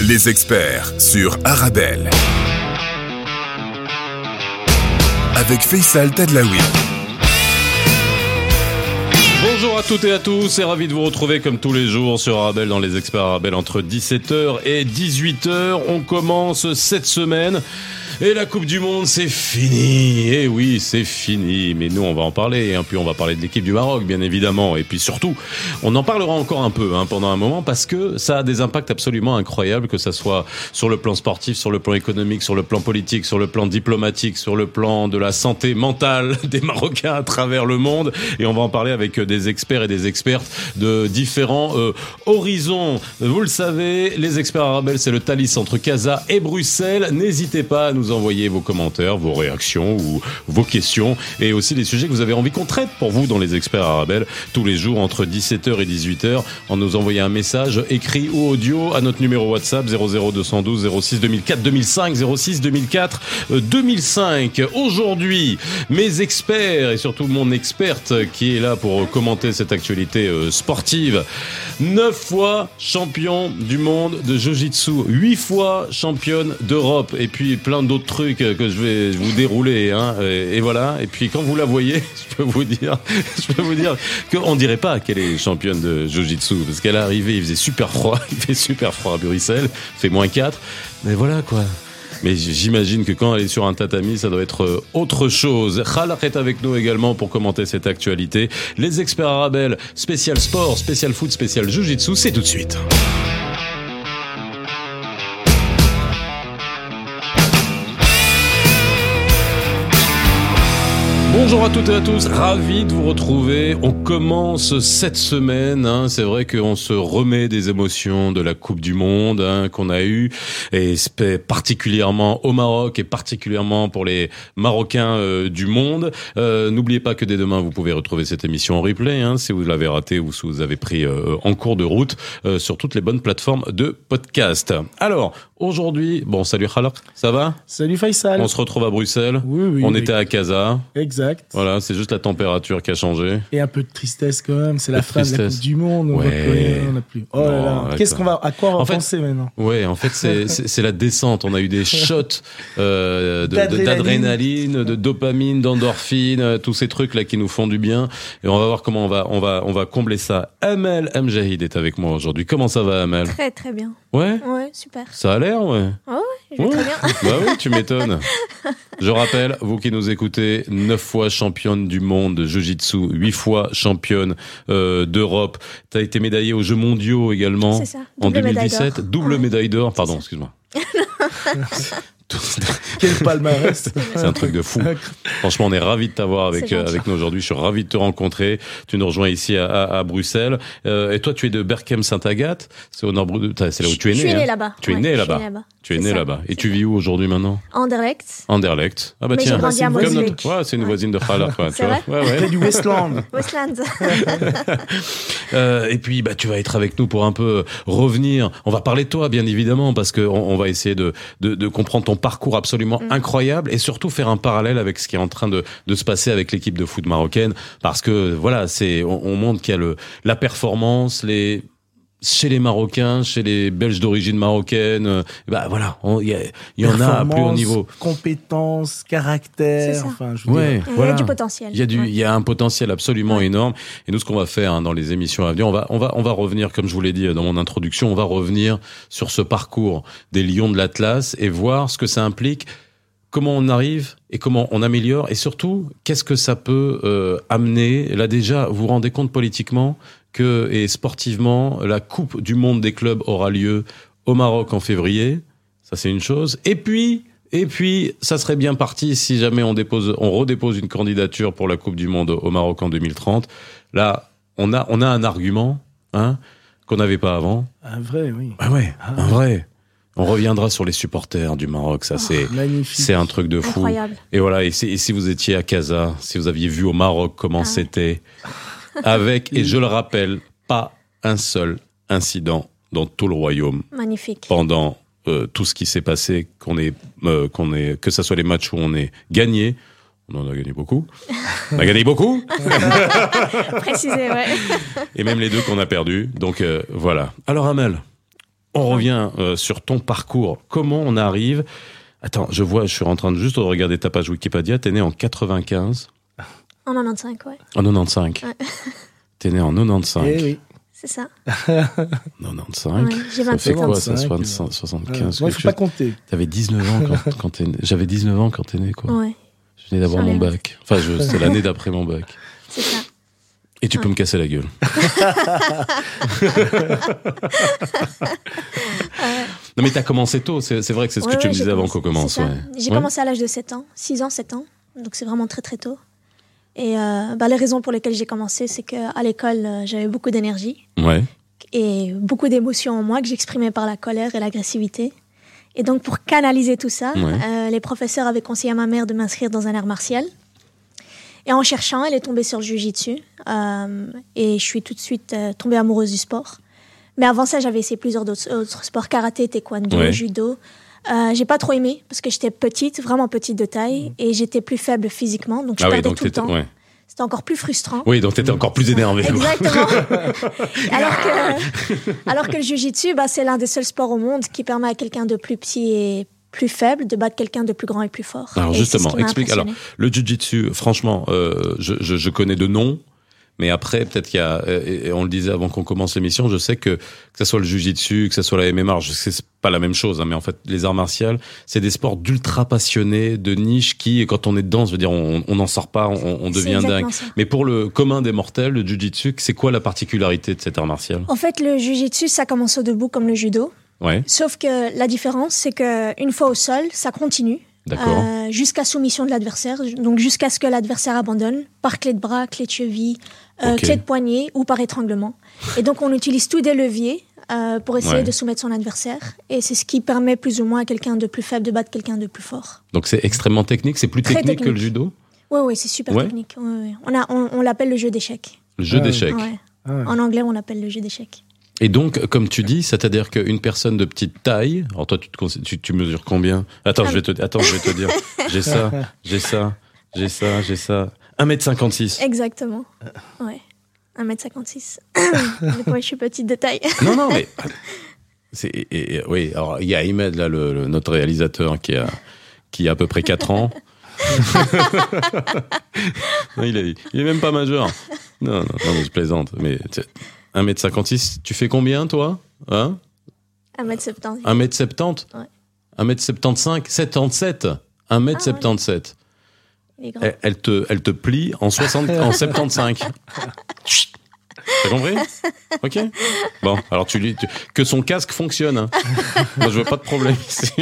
Les experts sur Arabelle. Avec Faisal Tadlaoui. Bonjour à toutes et à tous et ravi de vous retrouver comme tous les jours sur Arabelle dans les experts Arabelle entre 17h et 18h. On commence cette semaine et la Coupe du Monde, c'est fini. Et eh oui, c'est fini. Mais nous, on va en parler. Et hein. puis, on va parler de l'équipe du Maroc, bien évidemment. Et puis surtout, on en parlera encore un peu hein, pendant un moment parce que ça a des impacts absolument incroyables, que ça soit sur le plan sportif, sur le plan économique, sur le plan politique, sur le plan diplomatique, sur le plan de la santé mentale des Marocains à travers le monde. Et on va en parler avec des experts et des expertes de différents euh, horizons. Vous le savez, les experts arabes, c'est le Thalys entre Casa et Bruxelles. N'hésitez pas à nous envoyer vos commentaires, vos réactions ou vos questions et aussi les sujets que vous avez envie qu'on traite pour vous dans les experts arabelles tous les jours entre 17h et 18h en nous envoyant un message écrit ou audio à notre numéro WhatsApp 00212 06 2004 2005 06 2004 2005. Aujourd'hui, mes experts et surtout mon experte qui est là pour commenter cette actualité euh, sportive. Neuf fois champion du monde de Jiu-Jitsu, huit fois championne d'Europe et puis plein d'autres trucs que je vais vous dérouler. Hein, et, voilà. Et puis quand vous la voyez, je peux vous dire, je peux vous dire qu'on dirait pas qu'elle est championne de Jiu-Jitsu parce qu'elle est arrivée, il faisait super froid, il fait super froid à Bruxelles, il fait moins 4. Mais voilà quoi. Mais j'imagine que quand elle est sur un tatami, ça doit être euh, autre chose. Khalak est avec nous également pour commenter cette actualité. Les experts arabes, spécial sport, spécial foot, spécial jiu-jitsu, c'est tout de suite. Bonjour à toutes et à tous, ravi de vous retrouver. On commence cette semaine, hein. c'est vrai qu'on se remet des émotions de la Coupe du Monde hein, qu'on a eu et particulièrement au Maroc et particulièrement pour les Marocains euh, du monde. Euh, N'oubliez pas que dès demain vous pouvez retrouver cette émission en replay hein, si vous l'avez raté ou si vous avez pris euh, en cours de route sur toutes les bonnes plateformes de podcast. Alors aujourd'hui, bon salut Khalak, ça va? Salut Faisal. On se retrouve à Bruxelles. Oui, oui. On était à Casa. Exact. Voilà, c'est juste la température qui a changé. Et un peu de tristesse quand même. C'est la fin de la Coupe du Monde. On ouais. on a plus. Oh là là. Qu'est-ce qu'on va, à quoi on va en penser maintenant Ouais, en fait, c'est la descente. On a eu des shots euh, d'adrénaline, de, dopamine, d'endorphine, euh, tous ces trucs là qui nous font du bien. Et on va voir comment on va, on va, on va combler ça. Amel Mjahid est avec moi aujourd'hui. Comment ça va, Amel? Très très bien. Ouais. Ouais, super. Ça a l'air, ouais. Oh ouais, je vais très bien. bah oui, tu m'étonnes. Je rappelle, vous qui nous écoutez, 9 fois championne du monde de Jiu-Jitsu, 8 fois championne euh, d'Europe. Tu as été médaillée aux Jeux mondiaux également ça. en 2017. Double médaille d'or, pardon, excuse-moi. Quel palmarès C'est un truc de fou. Franchement, on est ravis de t'avoir avec, euh, avec nous aujourd'hui. Je suis ravi de te rencontrer. Tu nous rejoins ici à, à, Bruxelles. Euh, et toi, tu es de Berkem-Saint-Agathe. C'est au nord C'est là où tu es né. Je suis né hein. là-bas. Tu es né là-bas. tu es né là-bas. Et tu vis où aujourd'hui maintenant? Anderlecht. Anderlecht. Ah bah Mais tiens, grandi à comme notre... ouais, c'est une voisine de Khalar, quoi. C'est vrai ouais, ouais. C'est du Westland. Westland. euh, et puis, bah, tu vas être avec nous pour un peu revenir. On va parler de toi, bien évidemment, parce que on, on va essayer de, de, de comprendre ton parcours absolument Mm. incroyable et surtout faire un parallèle avec ce qui est en train de, de se passer avec l'équipe de foot marocaine parce que voilà c'est on, on montre qu'il y a le la performance les chez les Marocains, chez les Belges d'origine marocaine, euh, bah voilà, il y, y, en a à plus haut niveau. Compétences, caractère, enfin, je veux ouais, dire. Il y a du potentiel. Il y a du, Ouais. il y a un potentiel absolument Ouais. énorme. Et nous, ce qu'on va faire hein, dans les émissions à venir, on va, on va, on va revenir, comme je vous l'ai dit dans mon introduction, on va revenir sur ce parcours des Lions de l'Atlas et voir ce que ça implique comment on arrive et comment on améliore et surtout qu'est-ce que ça peut euh, amener? Là déjà, vous vous rendez compte politiquement que et sportivement, la Coupe du Monde des clubs aura lieu au Maroc en février. Ça c'est une chose. Et puis et puis, ça serait bien parti si jamais on dépose, on redépose une candidature pour la Coupe du Monde au Maroc en 2030. Là, on a, on a un argument, hein, qu'on n'avait pas avant. Un vrai, oui. Ah ouais, un vrai. On reviendra sur les supporters du Maroc, ça c'est, Magnifique. c'est un truc de fou. Incroyable. Et voilà, et, si- et si vous étiez à Casa, si vous aviez vu au Maroc comment Ah. c'était, avec, et je le rappelle, pas un seul incident dans tout le royaume Magnifique. pendant euh, tout ce qui s'est passé, qu'on est, euh, qu'on est, que ce soit les matchs où on est gagné, on en a gagné beaucoup, on a gagné beaucoup, Précisé, ouais. et même les deux qu'on a perdus. Donc euh, voilà. Alors Amel, On revient sur ton parcours. Comment on arrive? Attends, je vois, je suis en train de juste de regarder ta page Wikipédia. T'es né en 95, En 95, ouais. en 95. Ouais. T'es né en 95. Eh oui. C'est ça. 95. Ouais, j'ai ça 27 fait quoi ça 25, 60, euh, 75 Moi, quelque faut pas compter. T'avais 19 ans quand, quand t'es né. J'avais 19 ans quand t'es né, quoi. Ouais, Je venais d'avoir mon bac. Enfin, je- c'était l'année d'après mon bac. c'est ça. Et tu peux me casser la gueule. non mais t'as commencé tôt, c'est c'est vrai que c'est ce Ouais, que tu ouais, me disais avant qu'on commence. c'est ça. ouais. J'ai Ouais. commencé à l'âge de 7 ans, 6 ans, 7 ans. Donc c'est vraiment très très tôt. Et euh, bah, les raisons pour lesquelles j'ai commencé, c'est qu'à l'école, euh, j'avais beaucoup d'énergie Ouais. et beaucoup d'émotions en moi que j'exprimais par la colère et l'agressivité. Et donc pour canaliser tout ça, Ouais. euh, les professeurs avaient conseillé à ma mère de m'inscrire dans un art martial. Et en cherchant, elle est tombée sur le jujitsu. Euh, et je suis tout de suite tombée amoureuse du sport. Mais avant ça, j'avais essayé plusieurs autres sports karaté, taekwondo, Ouais. judo. Euh, j'ai pas trop aimé parce que j'étais petite, vraiment petite de taille, et j'étais plus faible physiquement, donc je Ah oui, perdais donc tout le temps. ouais. C'était encore plus frustrant. Oui, donc t'étais encore plus énervé. Exactement. alors, que, alors que le jujitsu, bah, c'est l'un des seuls sports au monde qui permet à quelqu'un de plus petit et plus faible de battre quelqu'un de plus grand et plus fort. Alors Et justement, explique. Alors le jujitsu, franchement, euh, je, je, je connais de nom, mais après peut-être qu'il y a, euh, et on le disait avant qu'on commence l'émission, je sais que que ce soit le jujitsu, que ce soit la MMA, je sais c'est pas la même chose, hein, mais en fait les arts martiaux, c'est des sports d'ultra passionnés, de niche qui, quand on est dedans, je veux dire, on on n'en sort pas, on, devient dingue. ça. Mais pour le commun des mortels, le jujitsu, c'est quoi la particularité de cet art martial? En fait, le jujitsu, ça commence au debout comme le judo. Ouais, Sauf que la différence, c'est que une fois au sol, ça continue euh, jusqu'à soumission de l'adversaire, donc jusqu'à ce que l'adversaire abandonne par clé de bras, clé de cheville, euh, Ok. clé de poignet ou par étranglement. Et donc on utilise tous des leviers euh, pour essayer Ouais. de soumettre son adversaire. Et c'est ce qui permet plus ou moins à quelqu'un de plus faible de battre quelqu'un de plus fort. Donc c'est extrêmement technique, c'est plus technique, que le judo, Oui, oui, c'est super Ouais. technique. Ouais, ouais. On, a, on, on l'appelle le jeu d'échecs. le jeu Ah, d'échecs. Ouais. Ah ouais. En anglais, on l'appelle le jeu d'échecs. Et donc, comme tu dis, c'est-à-dire qu'une personne de petite taille, alors toi, tu, te considères- tu, tu mesures combien? Attends, je vais te, attends, je vais te dire. J'ai ça, j'ai ça, j'ai ça, j'ai ça. 1m56. Exactement. Ouais. 1m56. Donc, ouais, je suis petite de taille. Non, non, mais. Et- et- oui, alors il y a Ahmed, là, le, le- notre réalisateur, qui a, qui a à peu près 4 ans. non, il, est, il est même pas majeur. Non, non, non, mais je plaisante. Mais tu- 1m56, tu fais combien, toi Hein? 1m70. 1m70 Ouais. 1m75 77 1m77 Il est grand. Elle, elle te, elle te plie en, 60, en 75 T'as compris? Ok Bon, alors tu lui... tu- que son casque fonctionne. hein. Moi, je veux pas de problème ici.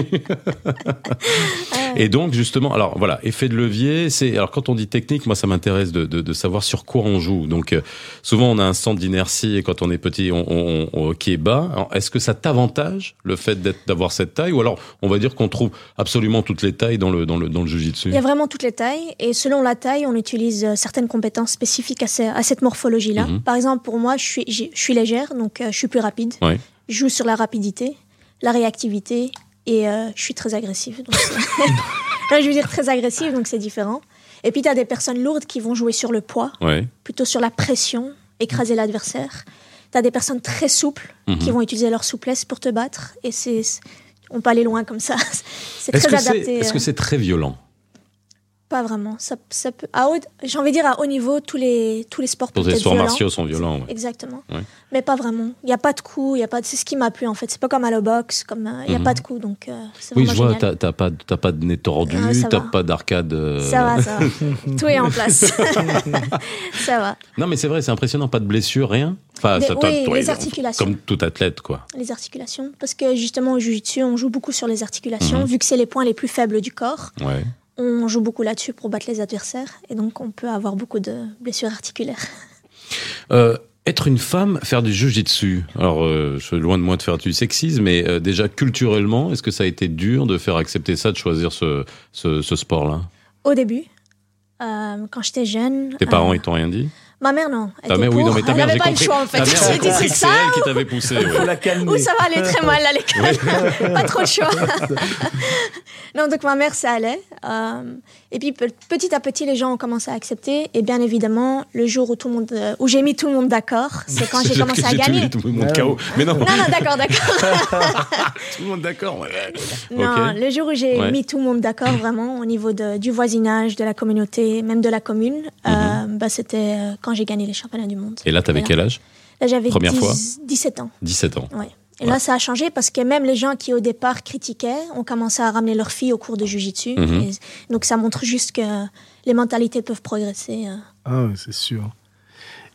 Et donc, justement, alors voilà, effet de levier, c'est... Alors, quand on dit technique, moi, ça m'intéresse de, de, de savoir sur quoi on joue. Donc, euh, souvent, on a un centre d'inertie et quand on est petit, on, on, on- qui est bas. Est-ce que ça t'avantage, le fait d'avoir cette taille Ou alors, on va dire qu'on trouve absolument toutes les tailles dans le, dans le, dans le jujitsu? Il y a vraiment toutes les tailles et selon la taille, on utilise euh, certaines compétences spécifiques à, ce- à cette morphologie-là. Mhm. Par exemple, pour moi, je suis, j'ai- je suis légère, donc euh, je suis plus rapide. Ouais. Je joue sur la rapidité, la réactivité et euh, je suis très agressive. donc je veux dire très agressive, donc c'est différent. Et puis, tu as des personnes lourdes qui vont jouer sur le poids, Ouais. plutôt sur la pression, écraser l'adversaire. Tu as des personnes très souples Mhm. qui vont utiliser leur souplesse pour te battre. Et c'est, on peut aller loin comme ça. C'est Est-ce très que c'est adapté. est-ce que euh, c'est très violent Pas vraiment. Ça, ça peut, à haut- j'ai envie de dire à haut niveau, tous les, tous les sports peuvent Les sports violents. martiaux sont violents. ouais. Exactement. Ouais. Mais pas vraiment. Il n'y a pas de coups. il Y a pas de... C'est ce qui m'a plu en fait. C'est pas comme à la boxe. Comme, euh, il n'y a Mhm. pas de coups. Donc euh, c'est Oui, je vois, t'as t'as pas, t'as pas de nez tordu, ça t'as va. pas d'arcade. euh, Ça va, ça va. Tout est en place. ça va. Non, mais c'est vrai, c'est impressionnant, pas de blessure, rien? Enfin, t'as- t'as- oui, toi, les articulations. Comme tout athlète, quoi. Les articulations. Parce que justement, au jiu-jitsu, on joue beaucoup sur les articulations. Mhm. Vu que c'est les points les plus faibles du corps, Ouais. On joue beaucoup là-dessus pour battre les adversaires. Et donc, on peut avoir beaucoup de blessures articulaires. Euh, être une femme, faire du jujitsu. Alors, euh, je suis loin de moi de faire du sexisme, mais euh, déjà culturellement, est-ce que ça a été dur de faire accepter ça, de choisir ce, ce, ce sport-là? Au début, euh, quand j'étais jeune. Tes parents, ils t'ont rien dit? Ma mère, non. Elle Ta mère, oui, pour. non, mais ta mère, j'ai pas compris. le choix, en fait. Ta mère, c'est que c'est ça elle qui t'avait poussé. Ouais. ou ça va aller très mal à l'école. pas trop le choix. non, donc ma mère, ça allait. Euh, et puis pe- petit à petit, les gens ont commencé à accepter. Et bien évidemment, le jour où, tout le monde, euh, où j'ai mis tout le monde d'accord, c'est quand j'ai commencé à gagner. tout le monde Ah KO. Mais non, Non, non, d'accord, d'accord. tout le monde d'accord. ouais. Non, le jour où j'ai Ouais. mis tout le monde d'accord vraiment au niveau de- du voisinage, de la communauté, même de la commune, euh, bah, c'était euh, quand j'ai gagné les championnats du monde. Et là, t'avais Voilà. quel âge Là, j'avais Première 10 fois 17 ans. 17 ans. Ouais. Et Ouais. là, ça a changé parce que même les gens qui au départ critiquaient ont commencé à ramener leurs filles au cours de Jiu-Jitsu. Mhm. Donc ça montre juste que les mentalités peuvent progresser. euh. Ah oui, c'est sûr.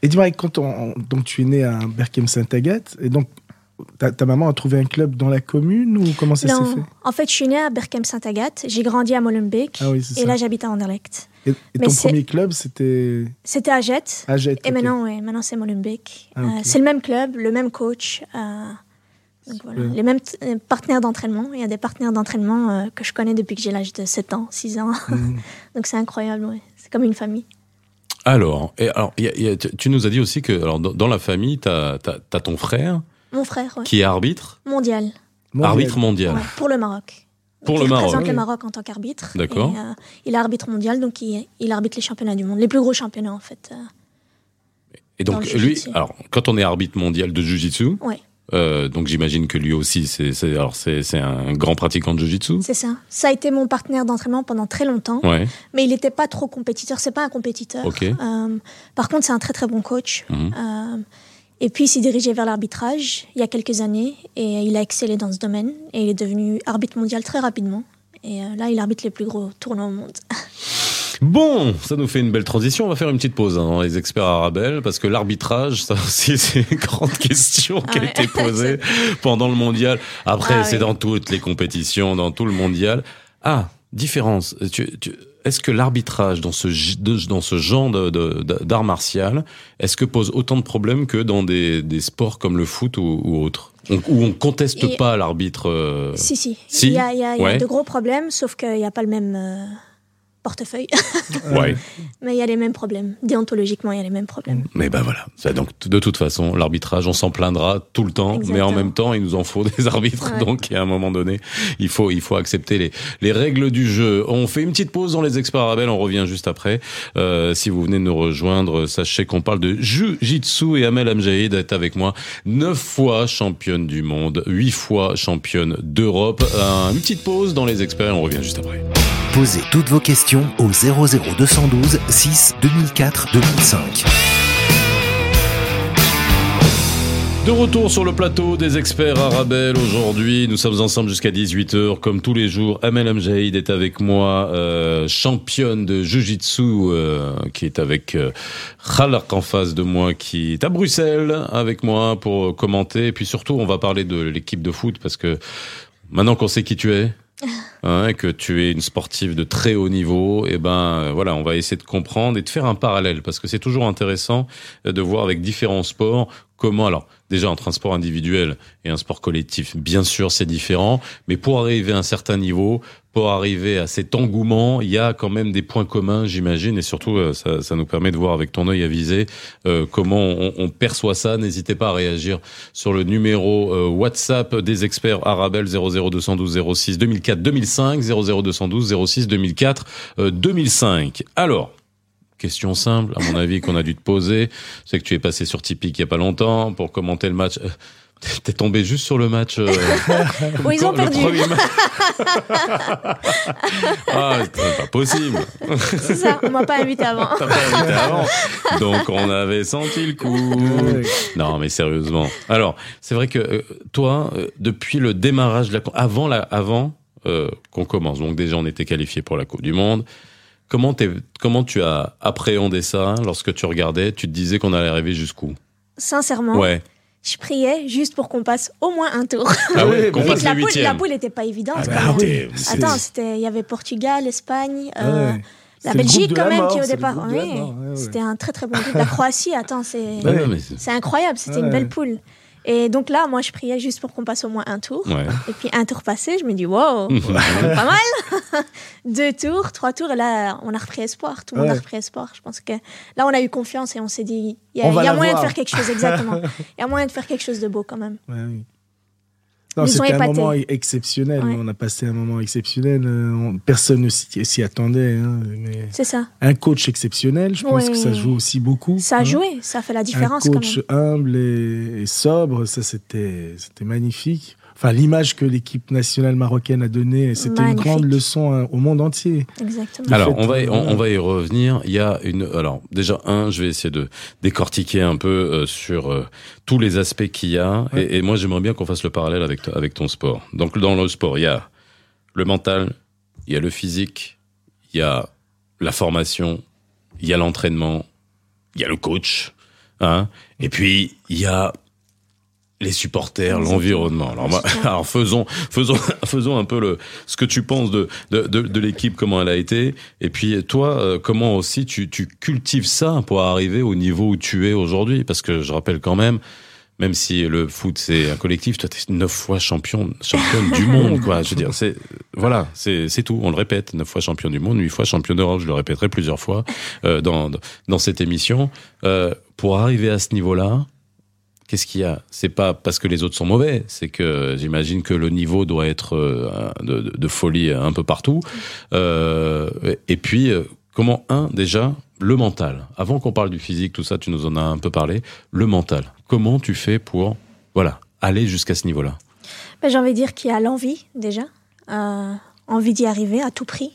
Et dis-moi, quand on, donc tu es né à Berkem-Saint-Agathe, et donc ta, ta maman a trouvé un club dans la commune ou comment ça s'est Non, fait? en fait, je suis née à Berkem-Saint-Agathe. J'ai grandi à Molenbeek. Ah oui, et ça. là, j'habite à Anderlecht. Et, ton premier club, c'était? C'était à Jette. Aget. Et maintenant, ouais, maintenant c'est Molenbeek. Ah, Euh, c'est le même club, le même coach. euh, donc voilà, Super. les mêmes euh, partenaires d'entraînement. Il y a des partenaires d'entraînement euh, que je connais depuis que j'ai l'âge de 7 ans, 6 ans. Mhm. donc c'est incroyable, ouais. C'est comme une famille. Alors, et alors il y a- il y a- tu nous as dit aussi que alors, dans, dans la famille, tu as, ton frère Mon frère, ouais. qui est arbitre, Mondial. Mondial. arbitre mondial. Ouais, pour le Maroc. Pour le il Maroc. représente le Maroc en tant qu'arbitre. D'accord. Euh, il est arbitre mondial, donc il, il arbitre les championnats du monde, les plus gros championnats en fait. euh. Et donc, lui, alors, quand on est arbitre mondial de Jiu-Jitsu, Ouais, euh, donc j'imagine que lui aussi, c'est alors un grand pratiquant de Jiu-Jitsu. c'est ça. Ça a été mon partenaire d'entraînement pendant très longtemps, Ouais, mais il n'était pas trop compétiteur. C'est pas un compétiteur. Ok. Euh, par contre, c'est un très très bon coach. Mhm. Et puis, il s'est dirigé vers l'arbitrage il y a quelques années et il a excellé dans ce domaine et il est devenu arbitre mondial très rapidement. Et euh, là, il arbitre les plus gros tournois au monde. Bon, ça nous fait une belle transition. On va faire une petite pause hein, dans les experts arabelles parce que l'arbitrage, ça aussi, c'est une grande question qui a Ouais. été posée pendant le mondial. Après, Ah c'est oui. dans toutes les compétitions, dans tout le mondial. Ah, différence. Tu- tu- est-ce que l'arbitrage dans ce, dans ce genre d'art martial, est-ce que pose autant de problèmes que dans des, des sports comme le foot ou, ou autres? On- Où on conteste Et- pas l'arbitre euh, Si, si. si? Il y a, il y a- y de gros problèmes, sauf qu'il n'y a pas le même euh, portefeuille. Ouais. Mais il y a les mêmes problèmes. Déontologiquement, il y a les mêmes problèmes. Mais ben voilà. Donc de toute façon, l'arbitrage, on s'en plaindra tout le temps, mais en même temps, il nous en faut des arbitres. Ouais. Donc à un moment donné, il faut il faut accepter les les règles du jeu. On fait une petite pause dans les experts arabelles, on revient juste après. Euh, si vous venez de nous rejoindre, sachez qu'on parle de Jiu-Jitsu et Amel Amjaïd est avec moi, neuf fois championne du monde, huit fois championne d'Europe. Euh, une petite pause dans les experts, et on revient juste après. Posez toutes vos questions au 00212 6 2004 2005. De retour sur le plateau des experts Arabelle aujourd'hui, nous sommes ensemble jusqu'à 18h comme tous les jours. Amel Amjaïd est avec moi, euh, championne de Jiu-Jitsu euh, qui est avec euh, en face de moi qui est à Bruxelles avec moi pour commenter et puis surtout on va parler de l'équipe de foot parce que maintenant qu'on sait qui tu es, hein, que tu es une sportive de très haut niveau, et ben euh, voilà, on va essayer de comprendre et de faire un parallèle parce que c'est toujours intéressant euh, de voir avec différents sports comment alors déjà entre un sport individuel et un sport collectif, bien sûr c'est différent, mais pour arriver à un certain niveau, pour arriver à cet engouement, il y a quand même des points communs, j'imagine, et surtout euh, ça, ça nous permet de voir avec ton œil avisé euh, comment on, on perçoit ça. N'hésitez pas à réagir sur le numéro euh, WhatsApp des experts Arabel 00212 06 2004 2005 00212 06 2004 euh, 2005. Alors. Question simple, à mon avis, qu'on a dû te poser. C'est que tu es passé sur Tipeee il y a pas longtemps pour commenter le match. Euh, T'es tombé juste sur le match. euh, Oui, ils ont le perdu. premier match. ah, c'est pas possible. C'est ça, on m'a pas invité avant. T'as pas invité avant. Donc on avait senti le coup. Non, mais sérieusement. Alors, c'est vrai que euh, toi, euh, depuis le démarrage de la, avant la, avant euh, qu'on commence, donc déjà on était qualifié pour la Coupe du Monde. Comment, comment tu as appréhendé ça lorsque tu regardais Tu te disais qu'on allait arriver jusqu'où? Sincèrement, Ouais. je priais juste pour qu'on passe au moins un tour. Ah Ouais, qu'on passe la, les poule, la poule n'était pas évidente. Ah bah oui, Attends, c'était, il y avait Portugal, Espagne, euh, Ouais. la Belgique quand même mort, qui au le départ. ouais. ouais. C'était un très très bon groupe. La Croatie, attends, c'est, incroyable. C'était une belle poule. Et donc là, moi, je priais juste pour qu'on passe au moins un tour. Ouais. Et puis un tour passé, je me dis, wow, pas mal. Deux tours, trois tours, et là, on a repris espoir. Tout le monde a repris espoir. Je pense que là, on a eu confiance et on s'est dit, il y a, y moyen voir. de faire quelque chose, exactement. Il y a moyen de faire quelque chose de beau quand même. Ouais, oui. Non, c'était un moment exceptionnel. Ouais. On a passé un moment exceptionnel. euh, on- personne ne s'y attendait. hein, mais C'est ça. un coach exceptionnel, je pense Ouais. que ça joue aussi beaucoup. Ça a hein. joué, ça fait la différence un quand coach même. humble et, et sobre, ça c'était magnifique. Enfin, l'image que l'équipe nationale marocaine a donnée, c'était une grande leçon hein, au monde entier. Exactement. Le Alors, on va, y, que- on, on va y revenir. Il y a une. Alors, déjà, un, je vais essayer de décortiquer un peu euh, sur euh, tous les aspects qu'il y a. Ouais. Et, et moi, j'aimerais bien qu'on fasse le parallèle avec, avec ton sport. Donc, dans le sport, il y a le mental, il y a le physique, il y a la formation, il y a l'entraînement, il y a le coach, hein, et puis il y a les supporters, l'environnement. Alors, alors faisons, faisons, faisons un peu le, ce que tu penses de, de, de, de l'équipe, comment elle a été, et puis toi, euh, comment aussi tu, tu cultives ça pour arriver au niveau où tu es aujourd'hui, parce que je rappelle quand même, même si le foot c'est un collectif, toi t'es neuf fois champion, championne du monde, quoi. Je veux dire, c'est voilà, c'est c'est tout. On le répète, neuf fois champion du monde, huit fois champion d'Europe. Je le répéterai plusieurs fois euh, dans dans cette émission. Euh, pour arriver à ce niveau-là, qu'est-ce qu'il y a? C'est pas parce que les autres sont mauvais, c'est que j'imagine que le niveau doit être euh, de, de- de folie un peu partout. Euh, et puis, euh, comment un déjà le mental. Avant qu'on parle du physique, tout ça, tu nous en as un peu parlé. Le mental. Comment tu fais pour voilà aller jusqu'à ce niveau-là? Ben, J'ai envie de dire qu'il y a l'envie déjà, euh, envie d'y arriver à tout prix,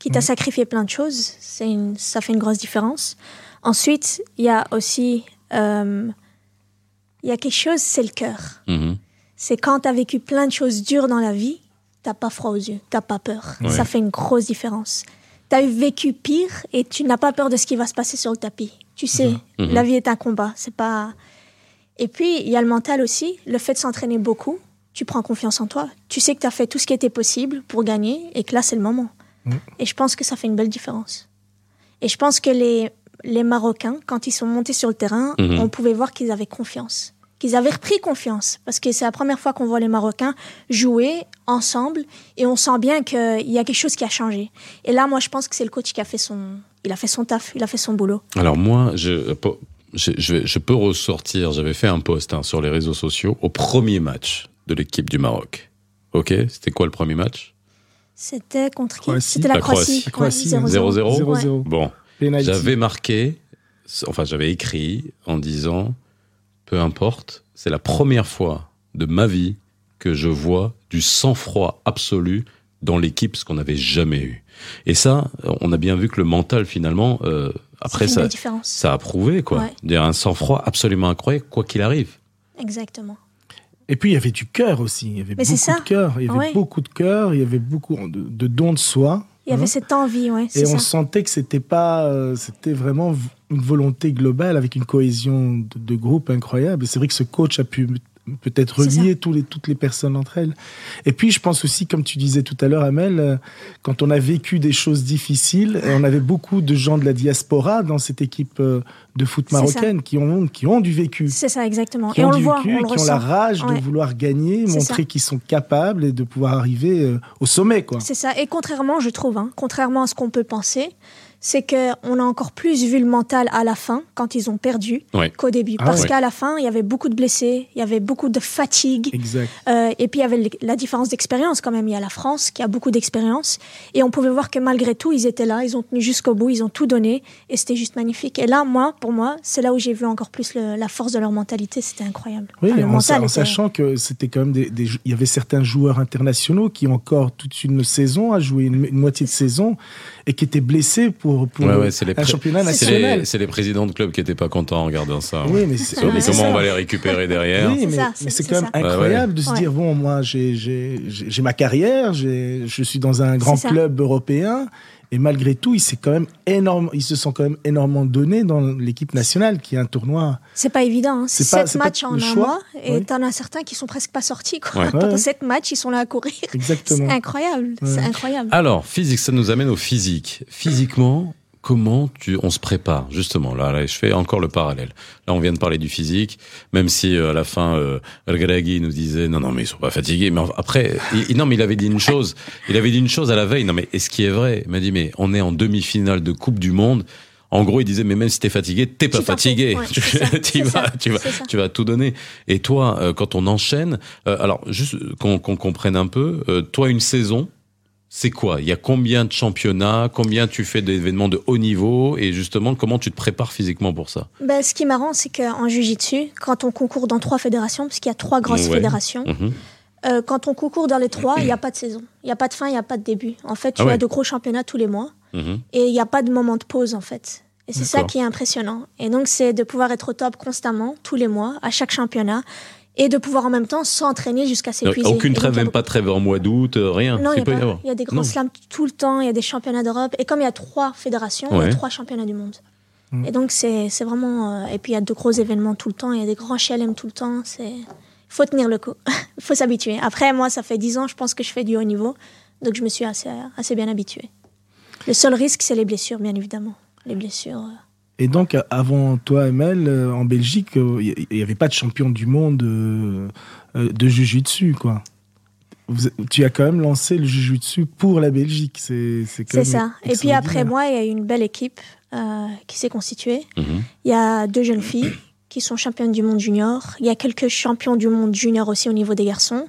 quitte à sacrifier plein de choses, c'est une, ça fait une grosse différence. Ensuite, il y a aussi, euh, il y a quelque chose, c'est le cœur. Mhm. C'est quand tu as vécu plein de choses dures dans la vie, t'as pas froid aux yeux, t'as pas peur. Ouais. Ça fait une grosse différence. Tu as vécu pire et tu n'as pas peur de ce qui va se passer sur le tapis. Tu sais, Mhm. la vie est un combat. C'est pas. Et puis il y a le mental aussi, le fait de s'entraîner beaucoup. Tu prends confiance en toi. Tu sais que tu as fait tout ce qui était possible pour gagner et que là c'est le moment. Et je pense que ça fait une belle différence. Et je pense que les les Marocains, quand ils sont montés sur le terrain, on pouvait voir qu'ils avaient confiance qu'ils avaient repris confiance. Parce que c'est la première fois qu'on voit les Marocains jouer ensemble et on sent bien qu'il y a quelque chose qui a changé. Et là, moi, je pense que c'est le coach qui a fait son, il a fait son taf, il a fait son boulot. Alors moi, je, je, je, vais- je peux ressortir. J'avais fait un post hein, sur les réseaux sociaux au premier match de l'équipe du Maroc. Ok, c'était quoi le premier match? C'était contre qui? C'était la La Croatie. Croatie. Croatie, Ouais, 0-0. 0-0. Ouais. Bon, j'avais marqué, enfin j'avais écrit en disant, peu importe, c'est la première fois de ma vie que je vois du sang-froid absolu dans l'équipe, ce qu'on n'avait jamais eu. Et ça, on a bien vu que le mental finalement, euh, après ça, ça a prouvé quoi. Ouais. Un sang-froid absolument incroyable, quoi qu'il arrive. Exactement. Et puis il y avait du cœur aussi. Il y avait Mais c'est beaucoup de cœur. Il y avait Ouais. beaucoup de cœur. Il y avait beaucoup de, de dons de soi. Il y avait hein. cette envie, Et on ça. sentait que c'était pas, euh, c'était vraiment une volonté globale avec une cohésion de, de groupe incroyable. Et c'est vrai que ce coach a pu peut-être relier tous les, toutes les personnes entre elles. Et puis je pense aussi, comme tu disais tout à l'heure, Amel, euh, quand on a vécu des choses difficiles, on avait beaucoup de gens de la diaspora dans cette équipe euh, de foot marocaine qui ont, qui ont du vécu. C'est ça, exactement. Qui Et ont on le voit, vécu, on le qui ont la rage de vouloir gagner, montrer qu'ils sont capables et de pouvoir arriver euh, au sommet. C'est ça. Et contrairement, je trouve, hein, contrairement à ce qu'on peut penser, c'est qu'on a encore plus vu le mental à la fin, quand ils ont perdu, Ouais. qu'au début. Ah Parce ouais. qu'à la fin, il y avait beaucoup de blessés, il y avait beaucoup de fatigue. Exact. Euh, et puis il y avait la différence d'expérience quand même. Il y a la France qui a beaucoup d'expérience. Et on pouvait voir que malgré tout, ils étaient là, ils ont tenu jusqu'au bout, ils ont tout donné. Et c'était juste magnifique. Et là, moi, pour moi, c'est là où j'ai vu encore plus le- la force de leur mentalité. C'était incroyable. Oui, Enfin, le en, mental sa- en était- sachant que c'était quand même des, il y avait certains joueurs internationaux qui ont encore toute une saison à jouer, une, une moitié de saison, et qui étaient blessés pour, pour Ouais, ouais, c'est les un championnat C'est national. les, c'est les présidents de club qui étaient pas contents en regardant ça. Oui, mais comment ça. on va les récupérer derrière. Oui, mais, c'est- quand même ça. incroyable de se Ouais. dire bon, moi, j'ai- j'ai j'ai- j'ai ma carrière, j'ai- je suis dans un grand club européen, et malgré tout, ils, s'est quand même énorme, ils se sont quand même énormément donnés dans l'équipe nationale, qui est un tournoi. C'est pas évident. Hein. C'est Sept matchs en un mois. Et Ouais. t'en as certains qui sont presque pas sortis. Quoi. Ouais. Pendant Ouais. sept matchs, ils sont là à courir. C'est Exactement. incroyable. C'est Ouais. incroyable. Alors, physique, ça nous amène au physique. Physiquement, comment tu, on se prépare justement là, là, je fais encore le parallèle. Là, on vient de parler du physique, même si euh, à la fin, euh, nous disait non, non, mais ils sont pas fatigués. Mais après, il, non, mais il avait dit une chose. Il avait dit une chose à la veille. Non, mais est-ce qui est vrai? Il m'a dit mais on est en demi-finale de Coupe du Monde. En gros, il disait, mais même si t'es fatigué, t'es pas fatigué. tu, vas, tu vas, tu vas tout donner. Et toi, euh, quand on enchaîne, euh, alors juste qu'on comprenne un peu, euh, toi, une saison, c'est quoi? Il y a combien de championnats? Combien tu fais d'événements de haut niveau? Et justement, comment tu te prépares physiquement pour ça? Ben, Ce qui est marrant, c'est qu'en Jiu-Jitsu, quand on concourt dans trois fédérations, parce qu'il y a trois grosses fédérations, mhm. quand on concourt dans les trois, il n'y a pas de saison. Il n'y a pas de fin, il n'y a pas de début. En fait, tu ah as de gros championnats tous les mois. Mhm. Et il n'y a pas de moment de pause, en fait. Et c'est ça qui est impressionnant. Et donc, c'est de pouvoir être au top constamment, tous les mois, à chaque championnat, et de pouvoir en même temps s'entraîner jusqu'à s'épuiser. Aucune trêve, même pas de trêve en mois d'août, euh, rien. Non, il y, a des grands slams tout le temps, il y a des championnats d'Europe. Et comme il y a trois fédérations, il y a trois championnats du monde. Mm. Et donc, c'est vraiment. Euh, et puis, il y a de gros événements tout le temps, il y a des grands CLM tout le temps. C'est. faut tenir le coup. Il faut s'habituer. Après, moi, ça fait dix ans, je pense que je fais du haut niveau. Donc, je me suis assez, assez bien habituée. Le seul risque, c'est les blessures, bien évidemment les blessures. Euh. Et donc, avant toi, Emel, euh, en Belgique, il euh, n'y avait pas de champion du monde de, de Jiu-Jitsu, quoi. tu as quand même lancé le Jiu-Jitsu pour la Belgique. C'est ça. Et puis après moi, il y a une belle équipe qui s'est constituée. Mhm. Il y a deux jeunes filles qui sont championnes du monde junior. Il y a quelques champions du monde junior aussi au niveau des garçons.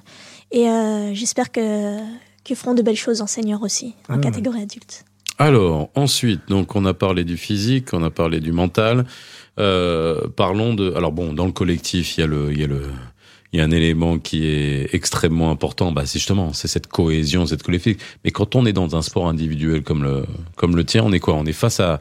Et j'espère que qu'ils feront de belles choses en senior aussi, en ah. catégorie adulte. Alors, ensuite, donc on a parlé du physique, on a parlé du mental. Euh, parlons de. Alors bon, dans le collectif, il y a le, il y a le, il y a un élément qui est extrêmement important. Bah, c'est justement, c'est cette cohésion, cette collectif. Mais quand on est dans un sport individuel comme le, comme le tien, on est quoi? On est face à,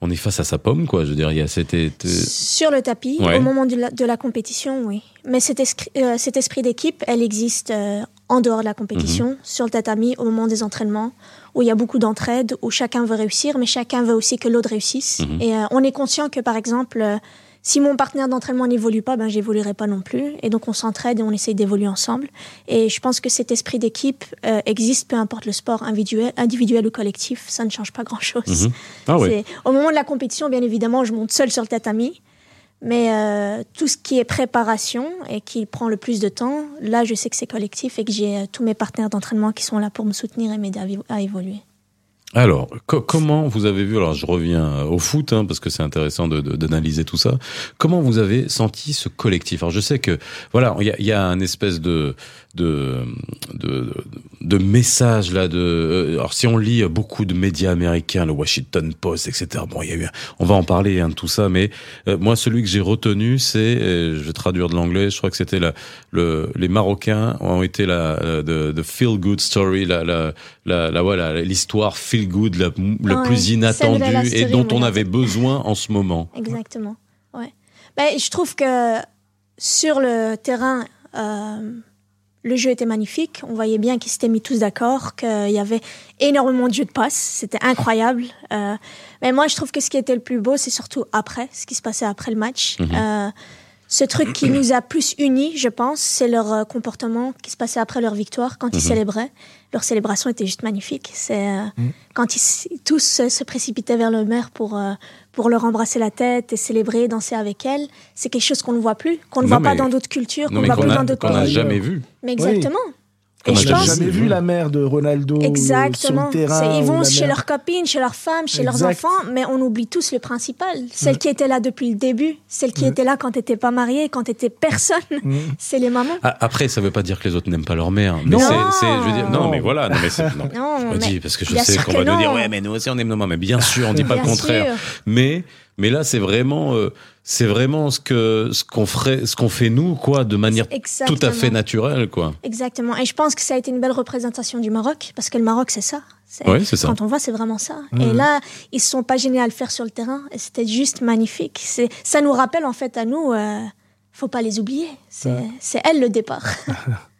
on est face à sa pomme, quoi. Je veux dire, il y a cet. Sur le tapis, au moment de la, de la, compétition, oui. Mais cet, esprit, euh, cet esprit d'équipe, elle existe euh, en dehors de la compétition, mhm. sur le tatami, au moment des entraînements où il y a beaucoup d'entraide, où chacun veut réussir, mais chacun veut aussi que l'autre réussisse. Mhm. Et euh, on est conscient que, par exemple, euh, si mon partenaire d'entraînement n'évolue pas, ben, j'évoluerai pas non plus. Et donc, on s'entraide et on essaye d'évoluer ensemble. Et je pense que cet esprit d'équipe euh, existe, peu importe le sport individuel, individuel ou collectif. Ça ne change pas grand-chose. Mhm. Ah au moment de la compétition, bien évidemment, je monte seul sur le tatami. Mais euh, tout ce qui est préparation et qui prend le plus de temps, là, je sais que c'est collectif et que j'ai euh, tous mes partenaires d'entraînement qui sont là pour me soutenir et m'aider à, évoluer. Alors, comment vous avez vu, alors je reviens au foot, hein, parce que c'est intéressant d'analyser tout ça, comment vous avez senti ce collectif? Alors je sais que, voilà, il y a, y a un espèce de, de, de, de messages là de euh, alors si on lit beaucoup de médias américains le Washington Post etc bon il y a eu on va en parler hein, de tout ça mais euh, moi celui que j'ai retenu c'est je vais traduire de l'anglais je crois que c'était le les Marocains ont été la de, feel good story la la, la voilà l'histoire feel good la, la plus inattendue et dont on avait besoin en ce moment exactement ouais ben, je trouve que sur le terrain euh, le jeu était magnifique. On voyait bien qu'ils s'étaient mis tous d'accord, qu'il y avait énormément de jeux de passe. C'était incroyable. Euh, mais moi, je trouve que ce qui était le plus beau, c'est surtout après, ce qui se passait après le match. Mhm. Euh, ce truc qui nous a plus unis, je pense, c'est leur euh, comportement qui se passait après leur victoire, quand ils mhm. célébraient. Leur célébration était juste magnifique. C'est mhm. quand ils tous se précipitaient vers le maire pour pour leur embrasser la tête et célébrer, danser avec elle, c'est quelque chose qu'on ne voit plus, qu'on ne voit pas dans d'autres cultures, qu'on ne voit plus dans d'autres pays. Qu'on n'a jamais vu. Mais exactement. On n'a jamais vu la mère de Ronaldo Exactement. sur le terrain. Ils vont chez leurs copines, chez leurs femmes, chez leurs enfants, mais on oublie tous le principal. Celle qui était là depuis le début, celle qui était là quand t'étais pas marié, quand t'étais personne, c'est les mamans. Ah, après, ça veut pas dire que les autres n'aiment pas leur mère. Mais non. c'est, je veux dire, non, mais voilà, non, mais c'est, non, je dis parce que je sais qu'on va nous dire, ouais, mais nous aussi on aime nos mamans, mais bien sûr, on dit pas le contraire. Mais mais là, c'est vraiment, euh, c'est vraiment ce que ce qu'on ferait, ce qu'on fait nous, quoi, de manière tout à fait naturelle, quoi. Exactement. Et je pense que ça a été une belle représentation du Maroc, parce que le Maroc, c'est ça. Oui, c'est ça. Quand on voit, c'est vraiment ça. Et là, ils se sont pas gênés à le faire sur le terrain, et c'était juste magnifique. C'est, ça nous rappelle en fait à nous. Euh, faut pas les oublier. C'est, c'est elle le départ.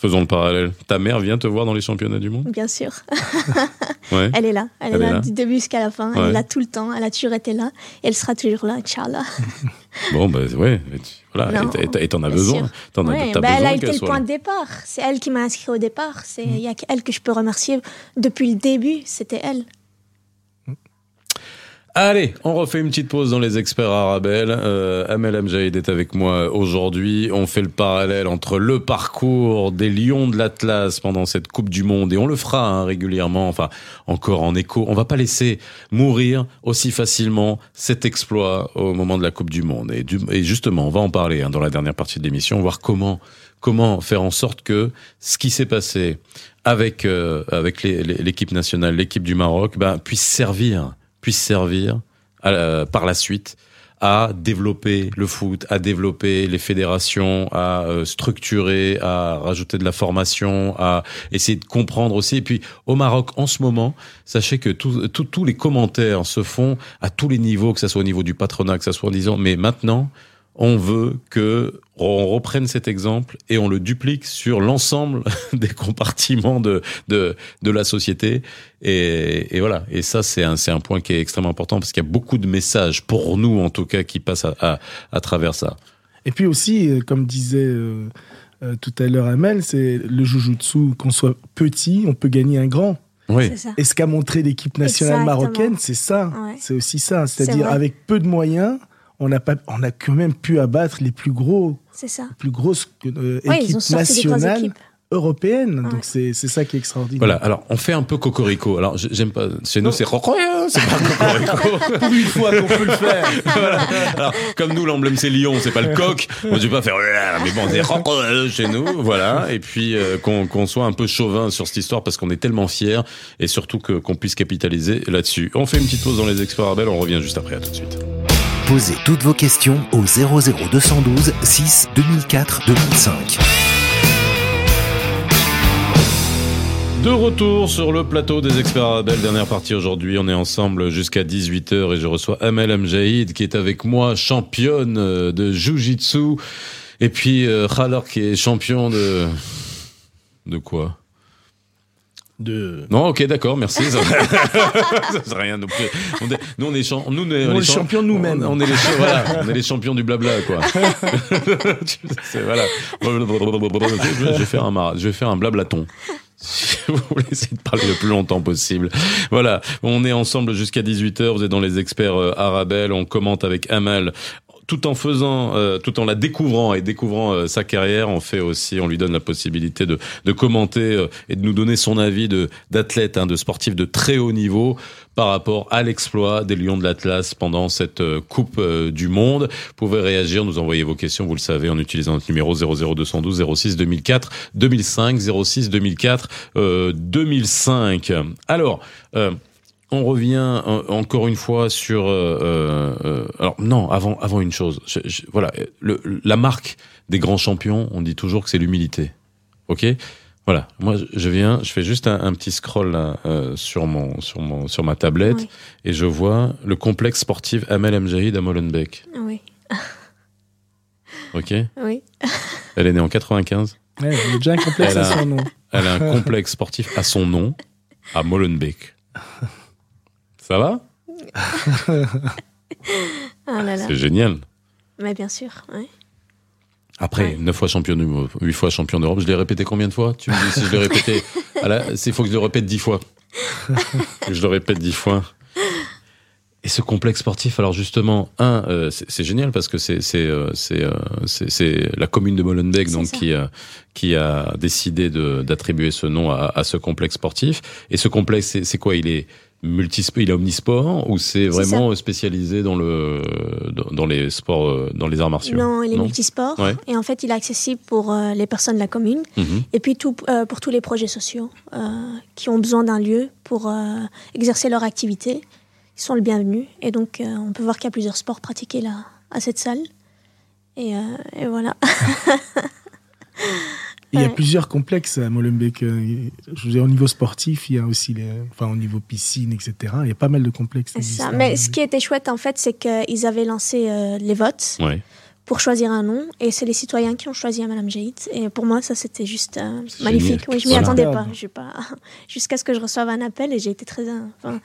Faisons le parallèle. Ta mère vient te voir dans les championnats du monde? Bien sûr. Elle est là. Elle, est, là, du début jusqu'à la fin. Elle est là tout le temps. Elle a toujours été là. Et elle sera toujours là, Inch'Allah. bon, ben bah, ouais. Voilà. et t'en as besoin. As, ouais, bah, elle a été le point de départ. C'est elle qui m'a inscrit au départ. Il n'y a qu'elle que je peux remercier depuis le début. C'était elle. Allez, on refait une petite pause dans les experts Arabel. Euh, Amel Amjaïd est avec moi aujourd'hui. On fait le parallèle entre le parcours des Lions de l'Atlas pendant cette Coupe du Monde et on le fera hein, régulièrement, enfin encore en écho. On va pas laisser mourir aussi facilement cet exploit au moment de la Coupe du Monde. Et, du- et justement, on va en parler hein, dans la dernière partie de l'émission, voir comment comment faire en sorte que ce qui s'est passé avec euh, avec l'équipe nationale, l'équipe du Maroc, ben, puisse servir puisse servir la- par la suite à développer le foot, à développer les fédérations, à euh, structurer, à rajouter de la formation, à essayer de comprendre aussi. Et puis au Maroc, en ce moment, sachez que tous les commentaires se font à tous les niveaux, que ce soit au niveau du patronat, que ce soit en disant, mais maintenant, on veut que on reprenne cet exemple et on le duplique sur l'ensemble des compartiments de, de, de la société. Et, et voilà. Et ça, c'est un, c'est un point qui est extrêmement important parce qu'il y a beaucoup de messages, pour nous en tout cas, qui passent à, à, à travers ça. Et puis aussi, euh, comme disait euh, euh, tout à l'heure Amel, c'est le jujutsu, qu'on soit petit, on peut gagner un grand. Oui. C'est ça. Et ce qu'a montré l'équipe nationale Exactement. marocaine, c'est ça. Ouais. C'est aussi ça. C'est C'est-à-dire, avec peu de moyens, on a, pas, on a quand même pu abattre les plus gros, C'est ça. plus grosses euh, Ouais, ils équipes ont sorti des équipes. Européennes. Ouais. Donc c'est c'est ça qui est extraordinaire. Voilà. Alors, on fait un peu cocorico. Alors, j'ai- j'aime pas. Chez nous, c'est cocorico, c'est pas cocorico. Pour une fois qu'on peut le faire. voilà. Alors, comme nous, l'emblème c'est Lyon, c'est pas le coq. Moi, je vais pas faire. Mais bon, c'est cocorico chez nous, voilà. Et puis euh, qu'on qu'on soit un peu chauvin sur cette histoire parce qu'on est tellement fiers et surtout que qu'on puisse capitaliser là-dessus. On fait une petite pause dans les experts Abel. On revient juste après. À tout de suite. Posez toutes vos questions au 00212 6 2004 2005. De retour sur le plateau des experts Arabel, dernière partie aujourd'hui. On est ensemble jusqu'à 18h et je reçois Amel Amjaïd qui est avec moi, championne euh, de Jiu-Jitsu. Et puis euh, Khalor qui est champion de... De quoi? De... Non, ok, d'accord, merci. Ça ça c'est rien non plus. On est- nous, on est, nous, on est, on les est cham- champions nous-mêmes. On, on est les, voilà, on est les champions du blabla, quoi. Voilà. Je vais faire un je vais faire un blablaton. Vous essayer de parler le plus longtemps possible. Voilà, on est ensemble jusqu'à 18h, vous êtes dans les experts euh, Arabel, on commente avec Amal tout en faisant, euh, tout en la découvrant et découvrant euh, sa carrière, on fait aussi, on lui donne la possibilité de, de commenter euh, et de nous donner son avis de d'athlète, hein, de sportif de très haut niveau par rapport à l'exploit des Lions de l'Atlas pendant cette euh, Coupe euh, du Monde. Vous pouvez réagir, nous envoyer vos questions, vous le savez, en utilisant notre numéro 00212 06 2004 2005 06 2004 euh, 2005. Alors. Euh, on revient euh, encore une fois sur. euh, euh, euh, alors non, avant avant une chose. Je- je- voilà, le, la marque des grands champions, on dit toujours que c'est l'humilité. Ok? Voilà. Moi, je- viens, je fais juste un, un petit scroll là, euh, sur mon sur mon sur ma tablette Oui. et je vois le complexe sportif Amel Mjahid à Molenbeek. Oui. Ok? Oui. Elle est née en 95. Ouais, y a déjà un complexe Elle a- à son nom. Elle a un complexe sportif à son nom à Molenbeek. Ça va Ah là là. C'est génial. Mais bien sûr. ouais. Après, Ouais. 9 fois champion du monde, 8 fois champion d'Europe, je l'ai répété combien de fois? Tu me dis si je l'ai répété. Ah il faut que je le répète 10 fois. Je le répète 10 fois. Et ce complexe sportif, alors justement, un, euh, c'est génial parce que c'est c'est euh, c'est euh, la commune de Molenbeek donc ça. qui a qui a décidé d'attribuer ce nom à, à ce complexe sportif. Et ce complexe, c'est quoi? Il est multisport, il est omnisport ou c'est vraiment spécialisé dans le dans, dans les sports, dans les arts martiaux? Non, il est multisport. Ouais. Et en fait, il est accessible pour les personnes de la commune. Mhm. Et puis tout, pour tous les projets sociaux qui ont besoin d'un lieu pour exercer leur activité. Ils sont le bienvenu. Et donc, euh, on peut voir qu'il y a plusieurs sports pratiqués là, à cette salle. Et, euh, et voilà. Il y a plusieurs complexes à Molenbeek. Je veux dire, au niveau sportif, il y a aussi les, enfin, au niveau piscine, etc. Il y a pas mal de complexes. Ça. à Mais ce qui était chouette, en fait, c'est qu'ils avaient lancé euh, les votes Ouais. pour choisir un nom. Et c'est les citoyens qui ont choisi Madame Jaïd. Et pour moi, ça, c'était juste euh, magnifique. génial. Oui, je m'y Voilà. attendais pas. Jusqu'à ce que je reçoive un appel et j'ai été très, enfin,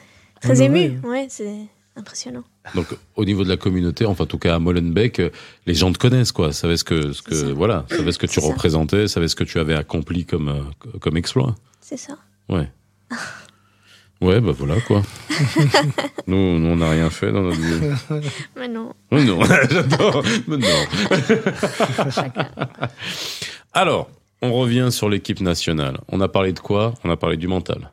très émue. Ouais, c'est impressionnant. Donc, au niveau de la communauté, enfin, en tout cas à Molenbeek, euh, les gens te connaissent, quoi. Savaient ce que, ce que, voilà, savaient ce que tu ça. représentais, savaient ce que tu avais accompli comme, euh, comme exploit. C'est ça. Ouais. Ouais, bah voilà quoi. nous, nous, on n'a rien fait dans notre vie. Mais non. Oh non, j'adore. Mais non. Alors, on revient sur l'équipe nationale. On a parlé de quoi? On a parlé du mental.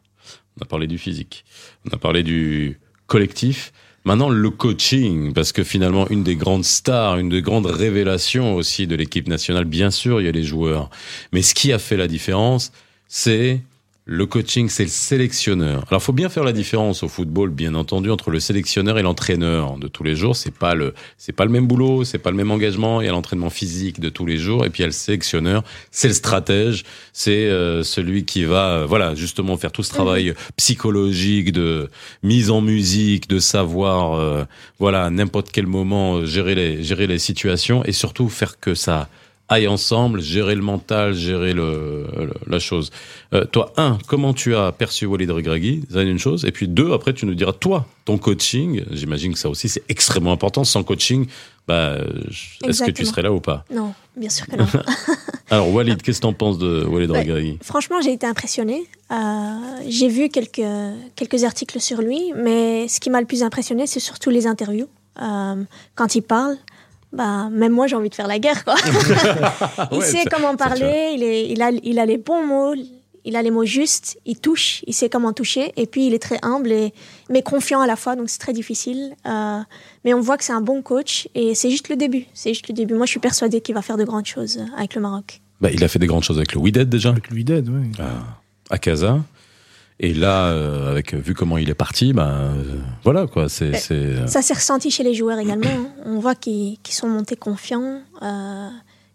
On a parlé du physique. On a parlé du collectif. Maintenant, le coaching, parce que finalement, une des grandes stars, une des grandes révélations aussi de l'équipe nationale, bien sûr, il y a les joueurs. Mais ce qui a fait la différence, c'est le coaching, c'est le sélectionneur. Alors, faut bien faire la différence au football, bien entendu, entre le sélectionneur et l'entraîneur de tous les jours. C'est pas le, c'est pas le même boulot, c'est pas le même engagement. Il y a l'entraînement physique de tous les jours, et puis il y a le sélectionneur, c'est le stratège, c'est euh, celui qui va, euh, voilà, justement faire tout ce travail psychologique de mise en musique, de savoir, euh, voilà, à n'importe quel moment euh, gérer les, gérer les situations, et surtout faire que ça aille ensemble, gérer le mental, gérer le, le- la chose. Euh, toi, un, comment tu as perçu Walid Regragui? C'est une chose. Et puis deux, après, tu nous diras, toi, ton coaching, j'imagine que ça aussi, c'est extrêmement important. Sans coaching, bah, est-ce que tu serais là ou pas? Non, bien sûr que non. Alors, Walid, qu'est-ce que t'en penses de Walid. Regragui? Franchement, j'ai été impressionnée. Euh, j'ai vu quelques, quelques articles sur lui, mais ce qui m'a le plus impressionné, c'est surtout les interviews. Euh, quand il parle, bah, même moi, j'ai envie de faire la guerre. Quoi. il Ouais, sait comment parler, il, est, il, a, il a les bons mots, il a les mots justes, il touche, il sait comment toucher, et puis il est très humble, et, mais confiant à la fois, donc c'est très difficile. Euh, mais on voit que c'est un bon coach, et c'est juste le début. C'est juste le début. Moi, je suis persuadée qu'il va faire de grandes choses euh, avec le Maroc. bah, Il a fait des grandes choses avec le Wydad déjà, Avec lui d'aide, oui. à Casa. Et là, euh, avec vu comment il est parti, bah, euh, voilà quoi. C'est, euh, Ça s'est ressenti chez les joueurs également. hein. On voit qu'ils qu'ils sont montés confiants, euh,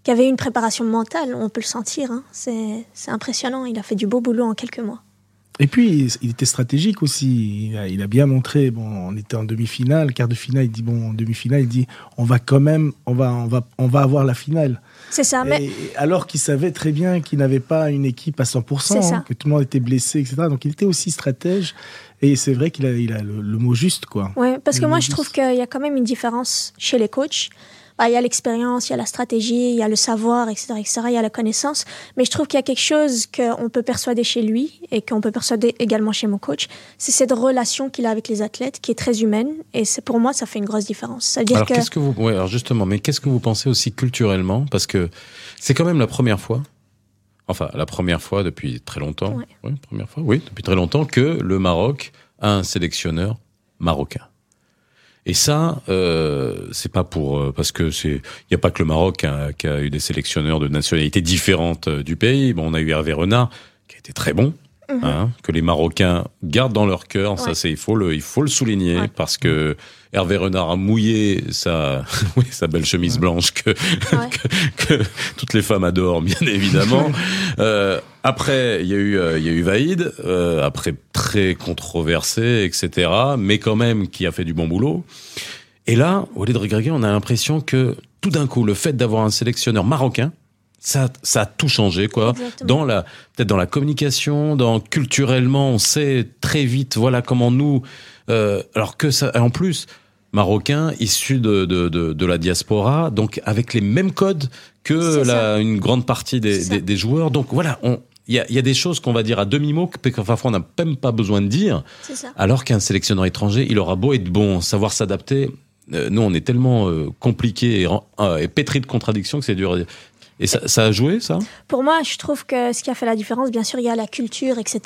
qu'il y avait une préparation mentale, on peut le sentir. hein. C'est c'est impressionnant, il a fait du beau boulot en quelques mois. Et puis, il était stratégique aussi. Il a, il a bien montré. Bon, on était en demi-finale, quart de finale. Il dit bon, en demi-finale, il dit on va quand même, on va, on va, on va avoir la finale. C'est ça, mais alors qu'il savait très bien qu'il n'avait pas une équipe à 100%, C'est ça. hein, que tout le monde était blessé, etc. Donc, il était aussi stratège. Et c'est vrai qu'il a, il a le, le mot juste, quoi. ouais, parce que moi je trouve qu'il y a quand même une différence chez les coachs. Bah, Il y a l'expérience, il y a la stratégie, il y a le savoir, etc., etc. Il y a la connaissance. Mais je trouve qu'il y a quelque chose qu'on peut persuader chez lui et qu'on peut persuader également chez mon coach. C'est cette relation qu'il a avec les athlètes qui est très humaine. Et c'est pour moi, ça fait une grosse différence. Ça veut dire Alors que qu'est-ce que vous, ouais, alors justement, mais qu'est-ce que vous pensez aussi culturellement? Parce que c'est quand même la première fois, enfin la première fois depuis très longtemps, Ouais. ouais, première fois, oui, depuis très longtemps que le Maroc a un sélectionneur marocain. Et ça, euh, c'est pas pour euh, parce que c'est, il y a pas que le Maroc qui a eu des sélectionneurs de nationalités différentes euh, du pays. Bon, on a eu Hervé Renard qui a été très bon. Hein, que les Marocains gardent dans leur cœur, ça Mhm. C'est il faut le il faut le souligner Ouais. parce que Hervé Renard a mouillé sa oui, sa belle chemise blanche que, que, que toutes les femmes adorent bien évidemment. Euh, après il y a eu euh, il y a eu Vaïd euh, après très controversé etc mais quand même qui a fait du bon boulot. Et là Walid Regragui on a l'impression que tout d'un coup le fait d'avoir un sélectionneur marocain ça, ça a tout changé, quoi. Exactement. Dans la, peut-être dans la communication, dans culturellement, on sait très vite, voilà comment nous, euh, alors que ça, en plus, marocains issus de, de, de, de la diaspora, donc avec les mêmes codes que la, une grande partie des, des, des joueurs. Donc voilà, on, il y y a des choses qu'on va dire à demi-mot que parfois on n'a même pas besoin de dire. ça. Alors qu'un sélectionneur étranger, il aura beau être bon, savoir s'adapter. euh, nous, on est tellement euh, compliqué et, euh, et pétri de contradictions que c'est dur. Et ça, ça a joué, ça? Pour moi, je trouve que ce qui a fait la différence, bien sûr, il y a la culture, etc.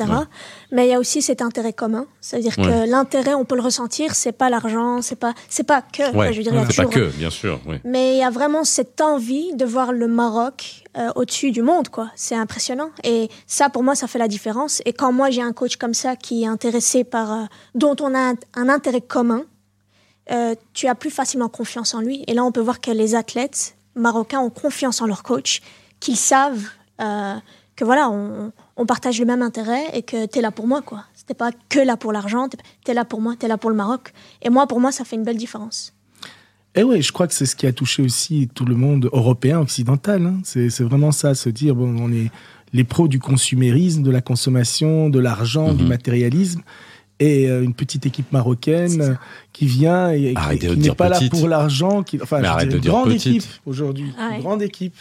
Mais il y a aussi cet intérêt commun. C'est-à-dire Ouais. que l'intérêt, on peut le ressentir, c'est pas l'argent, c'est pas, c'est pas que. Enfin, je veux dire, c'est pas toujours- que, bien sûr. Oui. Mais il y a vraiment cette envie de voir le Maroc euh, au-dessus du monde, quoi. C'est impressionnant. Et ça, pour moi, ça fait la différence. Et quand moi, j'ai un coach comme ça qui est intéressé par, euh, dont on a un, un intérêt commun, euh, tu as plus facilement confiance en lui. Et là, on peut voir que les athlètes marocains ont confiance en leur coach, qu'ils savent euh, que voilà, on, on partage le même intérêt et que tu es là pour moi, quoi. C'était pas que là pour l'argent, tu es là pour moi, tu es là pour le Maroc. Et moi, pour moi, ça fait une belle différence. Et oui, je crois que c'est ce qui a touché aussi tout le monde européen, occidental. hein. C'est c'est vraiment ça, se dire, bon, on est les pros du consumérisme, de la consommation, de l'argent, du Mhm. matérialisme. Et euh, une petite équipe marocaine euh, qui vient et qui, qui n'est pas petite. là pour l'argent. qui- Enfin, Mais arrête de dire une grande petite. équipe aujourd'hui. Ah ouais. Une grande équipe.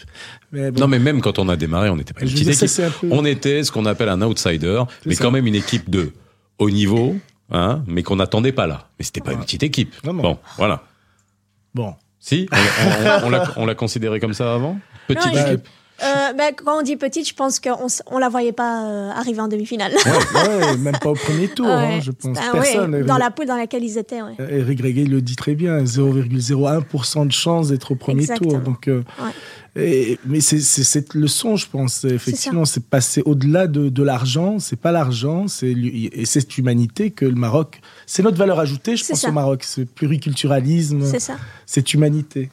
Mais bon, Non, mais même quand on a démarré, on n'était pas une petite ça, équipe. c'est un peu... On était ce qu'on appelle un outsider, mais ça. quand même une équipe de haut niveau, hein, mais qu'on n'attendait pas là. Mais c'était pas une petite équipe. Non, non. Bon, voilà. Bon. Si, on, on- on l'a- on l'a considéré comme ça avant? Petite Non, équipe Euh, bah, quand on dit petite, je pense qu'on on la voyait pas euh, arriver en demi-finale. Ouais, même pas au premier tour, hein, je pense. Ouais, Personne. dans la poule dans laquelle ils étaient, ouais. Eric Reguet le dit très bien, 0,01% de chance d'être au premier Exactement. tour. Donc, euh, et- mais c'est cette leçon, je pense. Effectivement, c'est passer au-delà de, de l'argent. C'est pas l'argent, c'est et cette humanité que le Maroc. C'est notre valeur ajoutée, je pense, ça. au Maroc. Ce pluriculturalisme, cette humanité.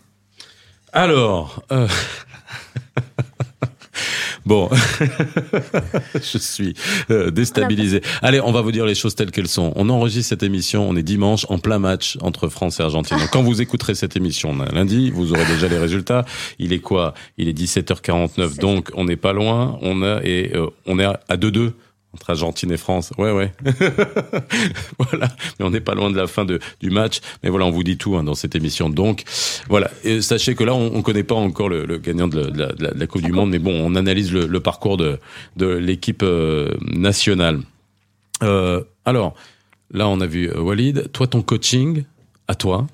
Alors, euh, bon, je suis euh, déstabilisé. Allez, on va vous dire les choses telles qu'elles sont. On enregistre cette émission, on est dimanche en plein match entre France et Argentine. Donc, quand vous écouterez cette émission on a lundi, vous aurez déjà les résultats. Il est quoi? Il est 17h49, C'est donc on n'est pas loin. On a et euh, on est à 2-2 entre Argentine et France. Ouais, ouais. voilà. Mais on n'est pas loin de la fin de, du match. Mais voilà, on vous dit tout hein, dans cette émission. Donc, voilà. Et sachez que là, on ne connaît pas encore le, le gagnant de la, de la- de la- de la Coupe du Monde. Mais bon, on analyse le, le parcours de, de l'équipe euh, nationale. Euh, alors, là, on a vu euh, Walid. Toi, ton coaching, à toi,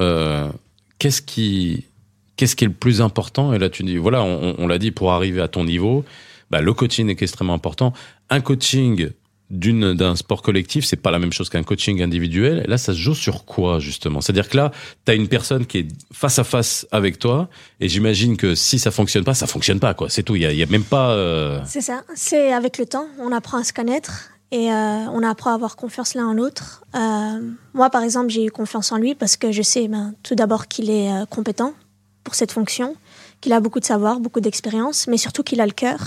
euh, qu'est-ce qui... Qu'est-ce qui est le plus important? Et là, tu dis, voilà, on, on l'a dit, pour arriver à ton niveau, bah, le coaching est extrêmement important. Un coaching d'une d'un sport collectif, c'est pas la même chose qu'un coaching individuel. Et là, ça se joue sur quoi justement? C'est-à-dire que là, tu as une personne qui est face à face avec toi, et j'imagine que si ça fonctionne pas, ça fonctionne pas, quoi. C'est tout. Il y a, même pas. euh, C'est ça. C'est avec le temps, on apprend à se connaître et euh, on apprend à avoir confiance l'un en l'autre. Euh, moi, par exemple, j'ai eu confiance en lui parce que je sais ben, tout d'abord qu'il est compétent pour cette fonction, qu'il a beaucoup de savoir, beaucoup d'expérience, mais surtout qu'il a le cœur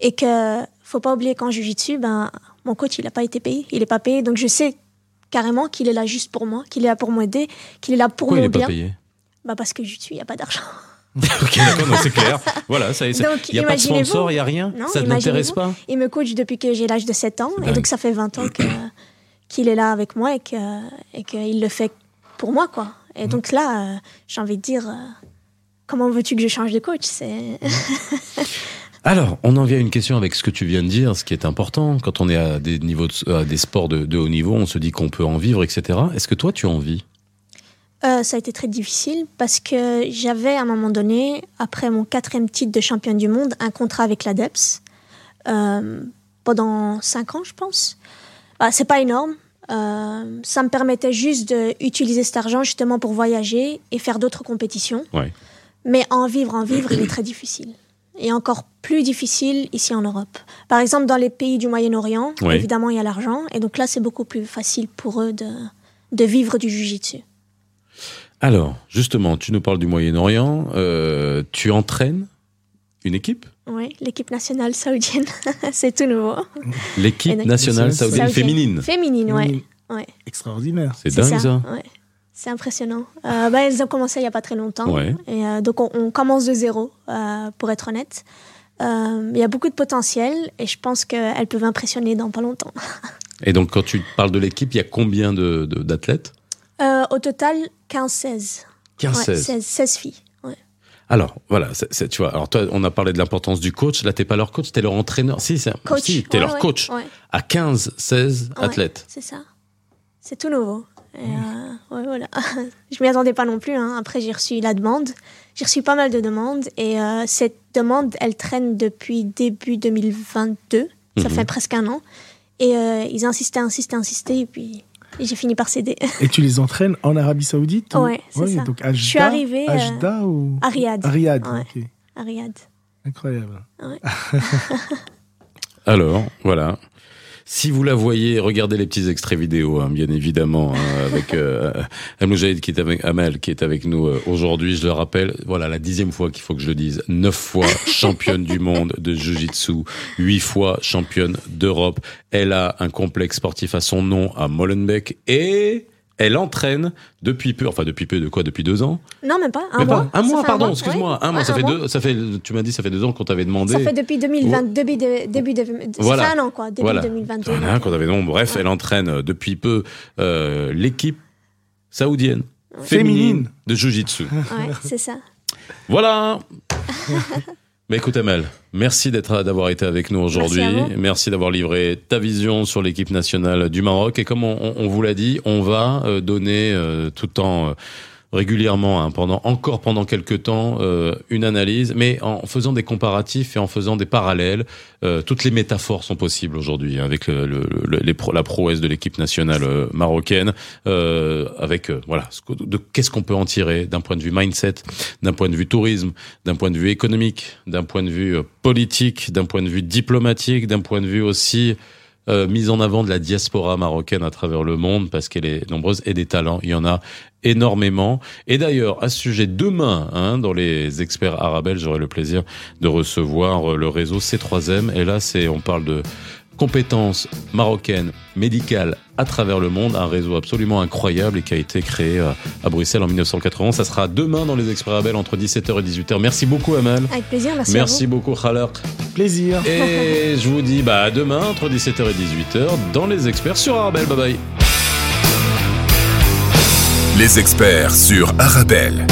et que faut pas oublier qu'en jiu-jitsu, ben mon coach il n'a pas été payé, il est pas payé, donc je sais carrément qu'il est là juste pour moi, qu'il est là pour m'aider, qu'il est là pour Pourquoi il mon est pas bien. payé? Bah parce que jiu-jitsu, il y a pas d'argent. Ok, d'accord, c'est clair. Voilà, ça est. ça- Donc, Il y a pas de sponsor, il y a rien? Non, ça ne imaginez-vous. pas? Il me coach depuis que j'ai l'âge de 7 ans. Et donc, ça fait 20 ans qu'il est là avec moi et, qu'il le fait pour moi, quoi. Mmh. Et donc là, euh, j'ai envie de dire, euh, comment veux-tu que je change de coach? C'est Alors, on en vient à une question avec ce que tu viens de dire, ce qui est important. Quand on est à des niveaux, de- à des sports de, de haut niveau, on se dit qu'on peut en vivre, etc. Est-ce que toi, tu en vis? Euh, ça a été très difficile parce que j'avais à un moment donné, après mon quatrième titre de championne du monde, un contrat avec l'ADEPS euh, pendant cinq ans, je pense. Bah, c'est pas énorme. Euh, ça me permettait juste d'utiliser cet argent justement pour voyager et faire d'autres compétitions. Ouais. Mais en vivre, en vivre, il est très difficile. Et encore plus difficile ici en Europe. Par exemple, dans les pays du Moyen-Orient, évidemment, il y a l'argent. Et donc là, c'est beaucoup plus facile pour eux de, de vivre du jujitsu. Alors, justement, tu nous parles du Moyen-Orient. euh, tu entraînes une équipe? Oui, l'équipe nationale saoudienne, c'est tout nouveau. L'équipe nationale saoudienne Saoudienne. féminine. Féminine, ouais. Mmh. ouais. Extraordinaire. C'est dingue ça. ouais. C'est impressionnant. Euh, bah, elles ont commencé il n'y a pas très longtemps. Ouais. Et, euh, donc on, on commence de zéro, euh, pour être honnête. Euh, Il y a beaucoup de potentiel et je pense qu'elles peuvent impressionner dans pas longtemps. Et donc, quand tu parles de l'équipe, il y a combien de- de- d'athlètes? Euh, au total, 15-16. 15, Ouais, 16. 16, 16 filles. Alors, voilà, tu vois. Alors, toi, on a parlé de l'importance du coach. Là, t'es pas leur coach, t'es leur entraîneur. Si, c'est Coach. si, t'es ouais, leur ouais, coach. ouais. À 15, 16 Ouais. athlètes. C'est ça. C'est tout nouveau. Et, euh, ouais, voilà. je m'y attendais pas non plus. hein. Après, j'ai reçu la demande. J'ai reçu pas mal de demandes. Et euh, cette demande, elle traîne depuis début 2022. Ça Mhm. fait presque un an. Et euh, ils insistaient, insistaient, insistaient. Et puis, j'ai fini par céder. Et tu les entraînes en Arabie Saoudite ou- Ouais, c'est ça. Donc à Je suis arrivée, À euh, Jeddah ou? à Riyad. À Riyad, Ouais. ok. À Riyad. Incroyable. Alors, voilà. Si vous la voyez, regardez les petits extraits vidéo, hein, bien évidemment, hein, avec euh, Al qui est avec Amal qui est avec nous euh, aujourd'hui. Je le rappelle, voilà la dixième fois qu'il faut que je le dise. Neuf fois championne du monde de Jiu-Jitsu, huit fois championne d'Europe. Elle a un complexe sportif à son nom à Molenbeek et elle entraîne depuis peu, enfin depuis peu de quoi Depuis deux ans Non, même pas. Un Même mois. pas. Un Ça mois, pardon, mois, excuse-moi. ouais. Un mois, Ouais, ça un fait deux. Ça fait. Tu m'as dit, ça fait deux ans qu'on t'avait demandé. Ça fait depuis 2020, début de, début de, Voilà. ça fait un an quoi, début Voilà. 2022. Voilà, quand avait non, bref, Ouais. elle entraîne euh, depuis peu euh, l'équipe saoudienne féminine Féminine. de Jiu-Jitsu. Ouais, c'est ça. voilà. Mais écoute Amel, merci d'être d'avoir été avec nous aujourd'hui. Merci Merci, d'avoir livré ta vision sur l'équipe nationale du Maroc. Et comme on, on vous l'a dit, on va euh, donner euh, tout euh, régulièrement, hein, pendant encore pendant quelques temps, euh, une analyse, mais en faisant des comparatifs et en faisant des parallèles. Euh, toutes les métaphores sont possibles aujourd'hui hein, avec le, le- le- la prouesse de l'équipe nationale euh, marocaine, euh, avec euh, voilà, de, qu'est-ce qu'on peut en tirer d'un point de vue mindset, d'un point de vue tourisme, d'un point de vue économique, d'un point de vue euh, politique, d'un point de vue diplomatique, d'un point de vue aussi euh, mise en avant de la diaspora marocaine à travers le monde parce qu'elle est nombreuse et des talents, il y en a énormément. Et d'ailleurs, à ce sujet, demain, hein, dans les experts arabes, j'aurai le plaisir de recevoir euh, le réseau C3M. Et là, c'est, on parle de compétences marocaines médicales à travers le monde, un réseau absolument incroyable et qui a été créé euh, à Bruxelles en 1991. Ça sera demain dans les experts arabes entre 17h et 18h. Merci beaucoup, Amal. Avec plaisir, merci, Merci à vous. beaucoup, Khalaq. Plaisir. Et je vous dis bah, à demain entre 17h et 18h dans les experts sur Arabelle. Bye bye. Les experts sur Arabelle.